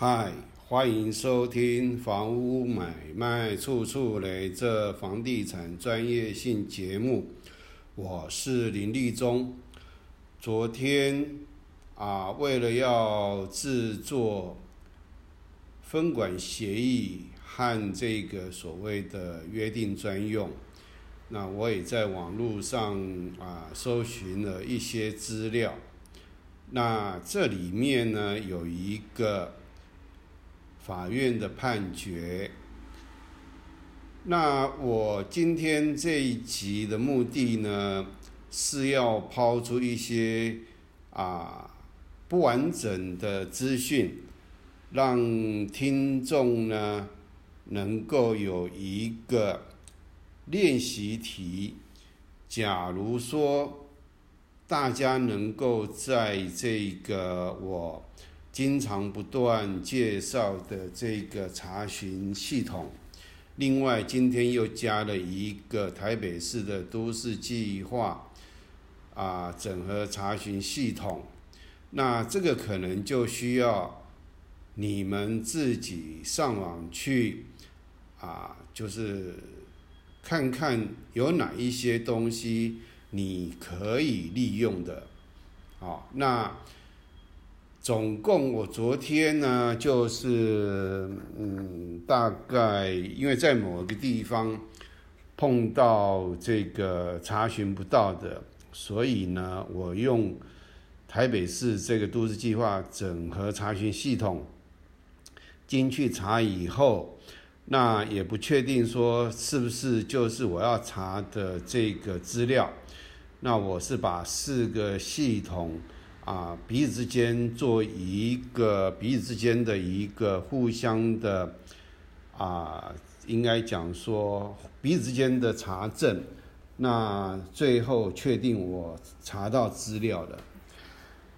嗨，欢迎收听《房屋买卖处处雷》这房地产专业性节目，我是林立忠。昨天啊，为了要制作分管协议和这个所谓的约定专用，那我也在网络上啊搜寻了一些资料。那这里面呢，有一个。法院的判决。那我今天这一集的目的呢，是要抛出一些啊不完整的资讯，让听众呢能够有一个练习题。假如说大家能够在这个我。经常不断介绍的这个查询系统，另外今天又加了一个台北市的都市计划啊整合查询系统，那这个可能就需要你们自己上网去啊，就是看看有哪一些东西你可以利用的，好，那。总共我昨天呢，就是嗯，大概因为在某个地方碰到这个查询不到的，所以呢，我用台北市这个都市计划整合查询系统进去查以后，那也不确定说是不是就是我要查的这个资料，那我是把四个系统。啊，彼此之间做一个彼此之间的一个互相的啊，应该讲说彼此之间的查证，那最后确定我查到资料了。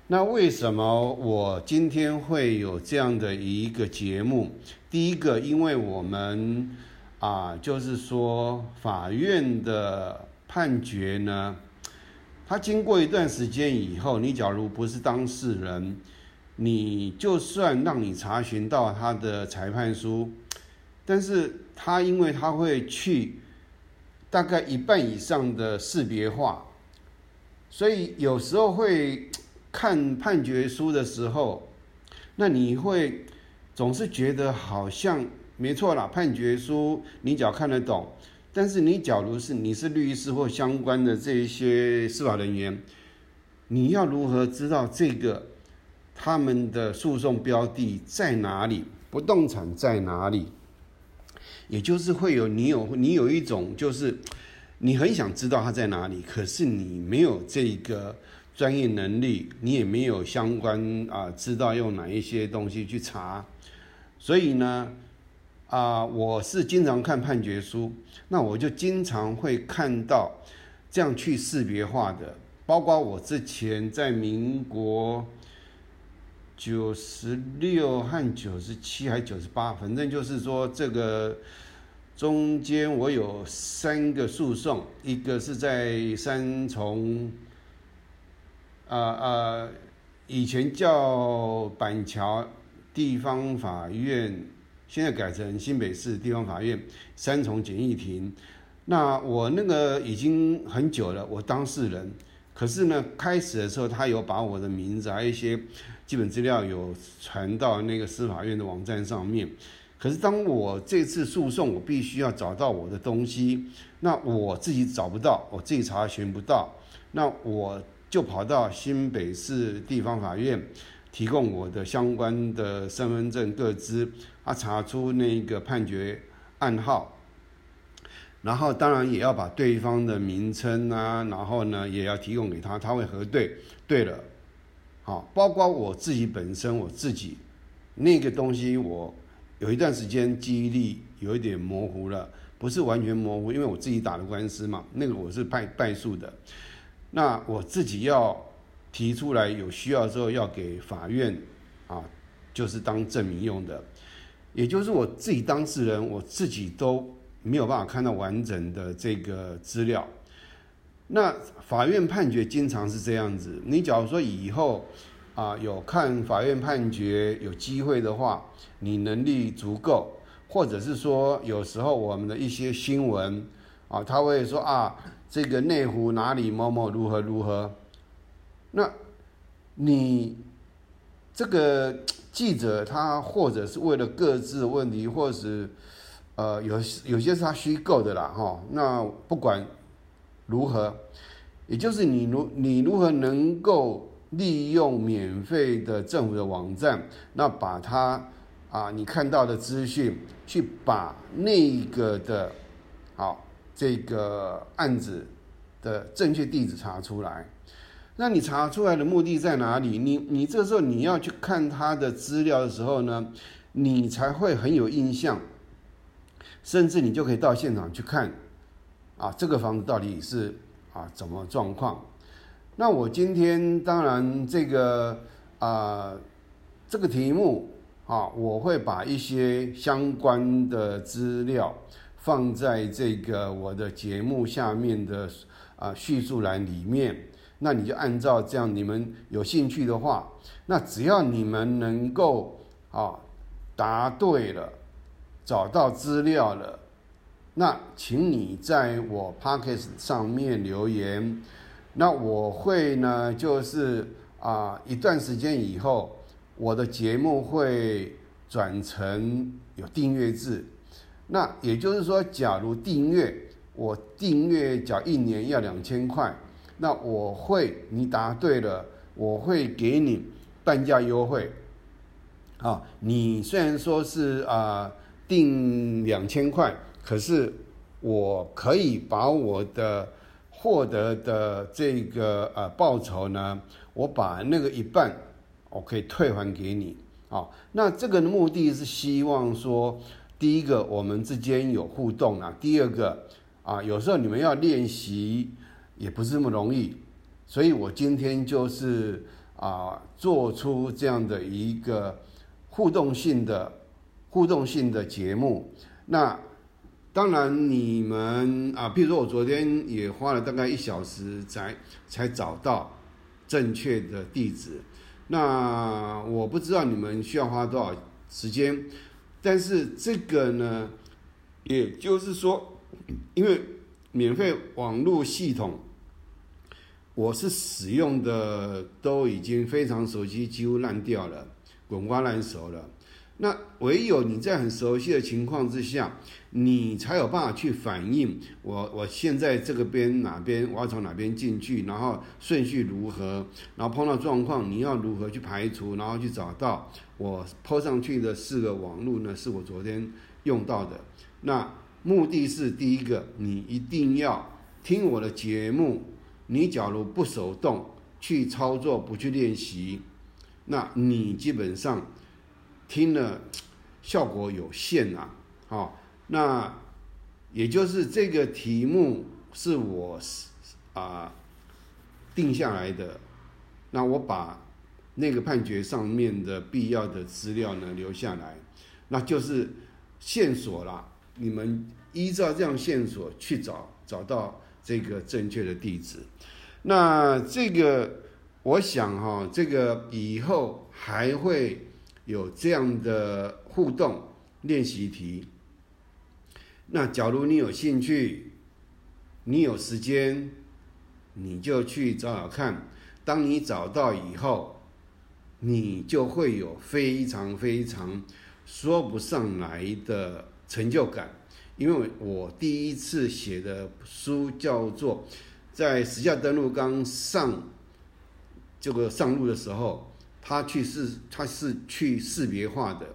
那为什么我今天会有这样的一个节目？第一个，因为我们啊，就是说法院的判决呢。他经过一段时间以后，你假如不是当事人，你就算让你查询到他的裁判书，但是他因为他会去大概一半以上的识别化，所以有时候会看判决书的时候，那你会总是觉得好像没错啦，判决书你只要看得懂。但是你假如是你是律师或相关的这一些司法人员，你要如何知道这个他们的诉讼标的在哪里，不动产在哪里？也就是会有你有你有一种就是你很想知道它在哪里，可是你没有这个专业能力，你也没有相关啊知道用哪一些东西去查，所以呢。啊，我是经常看判决书，那我就经常会看到这样去识别化的，包括我之前在民国九十六和九十七还九十八，反正就是说这个中间我有三个诉讼，一个是在三重，啊啊，以前叫板桥地方法院。现在改成新北市地方法院三重简易庭，那我那个已经很久了，我当事人。可是呢，开始的时候他有把我的名字还一些基本资料有传到那个司法院的网站上面。可是当我这次诉讼，我必须要找到我的东西，那我自己找不到，我自己查询不到，那我就跑到新北市地方法院。提供我的相关的身份证各资，他查出那个判决案号，然后当然也要把对方的名称啊，然后呢也要提供给他，他会核对。对了，好，包括我自己本身，我自己那个东西，我有一段时间记忆力有一点模糊了，不是完全模糊，因为我自己打的官司嘛，那个我是败败诉的，那我自己要。提出来有需要之后要给法院，啊，就是当证明用的，也就是我自己当事人，我自己都没有办法看到完整的这个资料。那法院判决经常是这样子，你假如说以后，啊有看法院判决，有机会的话，你能力足够，或者是说有时候我们的一些新闻啊，他会说啊，这个内湖哪里某某如何如何，那你这个记者他或者是为了各自的问题，或是呃有有些是他虚构的啦哈，那不管如何。也就是你如你如何能够利用免费的政府的网站，那把它啊你看到的资讯，去把那个的，好这个案子的正确地址查出来，那你查出来的目的在哪里？你你这时候你要去看他的资料的时候呢，你才会很有印象，甚至你就可以到现场去看，啊这个房子到底是。啊，怎么状况？那我今天当然这个啊，这个题目啊，我会把一些相关的资料放在这个我的节目下面的啊叙述栏里面。那你就按照这样，你们有兴趣的话，那只要你们能够啊答对了，找到资料了。那请你在我 Pockets 上面留言，那我会呢，就是啊，一段时间以后，我的节目会转成有订阅制。那也就是说，假如订阅，我订阅缴一年要两千块，那我会你答对了，我会给你半价优惠。啊，你虽然说是啊定两千块。可是，我可以把我的获得的这个呃报酬呢，我把那个一半，我可以退还给你啊。那这个目的是希望说，第一个我们之间有互动啊，第二个啊，有时候你们要练习也不是那么容易，所以我今天就是啊，做出这样的一个互动性的互动性的节目，那。当然，你们啊，比如说我昨天也花了大概一小时才才找到正确的地址。那我不知道你们需要花多少时间，但是这个呢，也就是说，因为免费网络系统，我是使用的都已经非常熟悉，几乎烂掉了，滚瓜烂熟了。那唯有你在很熟悉的情况之下，你才有办法去反映我我现在这个边哪边我要从哪边进去，然后顺序如何，然后碰到状况你要如何去排除，然后去找到我抛上去的四个网路呢？是我昨天用到的。那目的是第一个，你一定要听我的节目。你假如不手动去操作，不去练习，那你基本上。听了效果有限呐，好，那也就是这个题目是我啊定下来的，那我把那个判决上面的必要的资料呢留下来，那就是线索啦。你们依照这样线索去找，找到这个正确的地址。那这个我想哈，这个以后还会。有这样的互动练习题，那假如你有兴趣，你有时间，你就去找找看。当你找到以后，你就会有非常非常说不上来的成就感。因为我第一次写的书叫做《在时下登录刚上这个上路的时候》。他去是，他是去识别化的。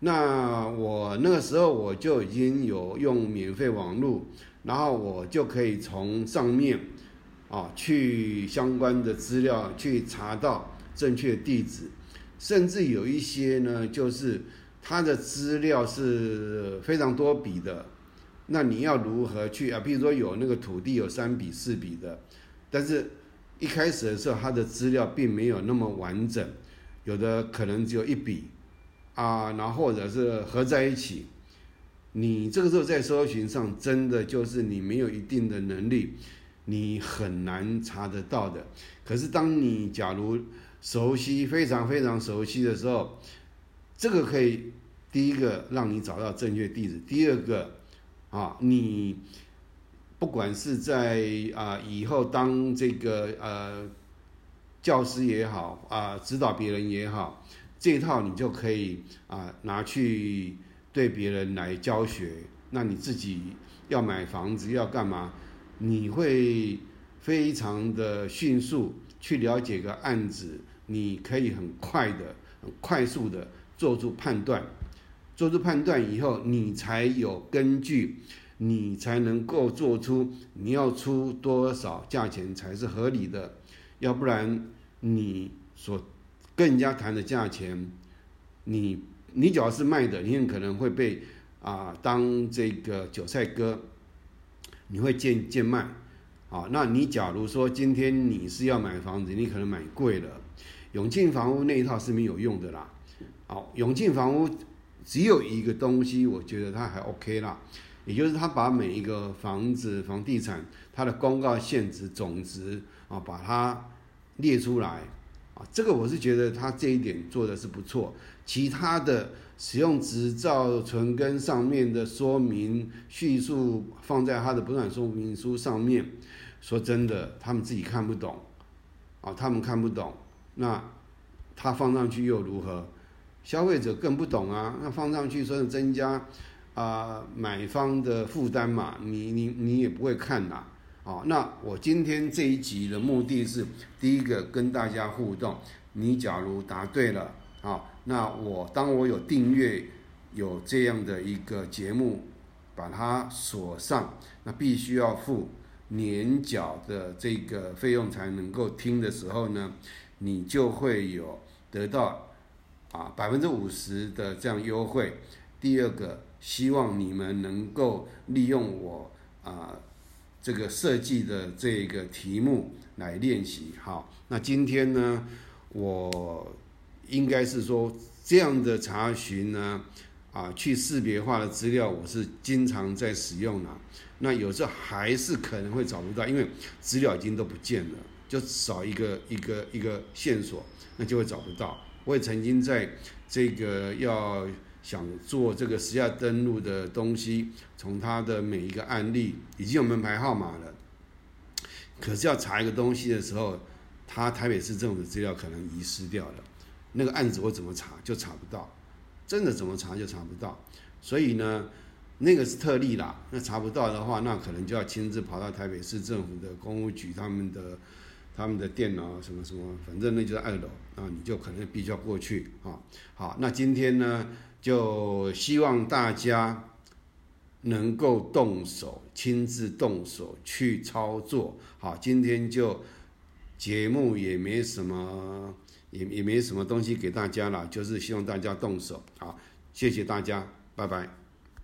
那我那个时候我就已经有用免费网络，然后我就可以从上面啊去相关的资料去查到正确地址，甚至有一些呢，就是它的资料是非常多笔的。那你要如何去啊？比如说有那个土地有三笔四笔的，但是。一开始的时候，它的资料并没有那么完整，有的可能只有一笔，啊，然后或者是合在一起，你这个时候在搜寻上，真的就是你没有一定的能力，你很难查得到的。可是当你假如熟悉，非常非常熟悉的时候，这个可以第一个让你找到正确地址，第二个啊，你不管是在啊以后当这个呃教师也好啊，指导别人也好，这一套你就可以啊拿去对别人来教学。那你自己要买房子要干嘛？你会非常的迅速去了解个案子。你可以很快的、很快速的做出判断，做出判断以后，你才有根据，你才能够做出你要出多少价钱才是合理的，要不然你所跟人家谈的价钱，你你只要是卖的，你很可能会被啊当这个韭菜割，你会贱贱卖，啊，那你假如说今天你是要买房子，你可能买贵了。永庆房屋那一套是没有用的啦，好，永庆房屋只有一个东西，我觉得它还 OK 啦，也就是它把每一个房子、房地产它的公告限值总值啊，把它列出来啊，这个我是觉得它这一点做的是不错。其他的使用执照存根上面的说明叙述放在它的不动产说明书上面，说真的，他们自己看不懂啊，他们看不懂。那他放上去又如何？消费者更不懂啊！那放上去说是增加啊买方的负担嘛？你你你也不会看呐！哦，那我今天这一集的目的是第一个跟大家互动。你假如答对了啊，那我当我有订阅有这样的一个节目，把它锁上，那必须要付年缴的这个费用才能够听的时候呢？你就会有得到啊百分之五十的这样优惠。第二个，希望你们能够利用我啊这个设计的这个题目来练习。好，那今天呢，我应该是说这样的查询呢啊去识别化的资料，我是经常在使用的。那有时候还是可能会找不到，因为资料已经都不见了。就少一个一个一个线索，那就会找不到。我也曾经在这个要想做这个实价登录的东西，从他的每一个案例已经有门牌号码了，可是要查一个东西的时候，他台北市政府的资料可能遗失掉了，那个案子我怎么查就查不到，真的怎么查就查不到。所以呢，那个是特例啦。那查不到的话，那可能就要亲自跑到台北市政府的公务局他们的。他们的电脑什么什么，反正那就是二楼啊，你就可能必须要过去啊。好，那今天呢，就希望大家能够动手，亲自动手去操作。好，今天就节目也没什么，也也没什么东西给大家了，就是希望大家动手。好，谢谢大家，拜拜。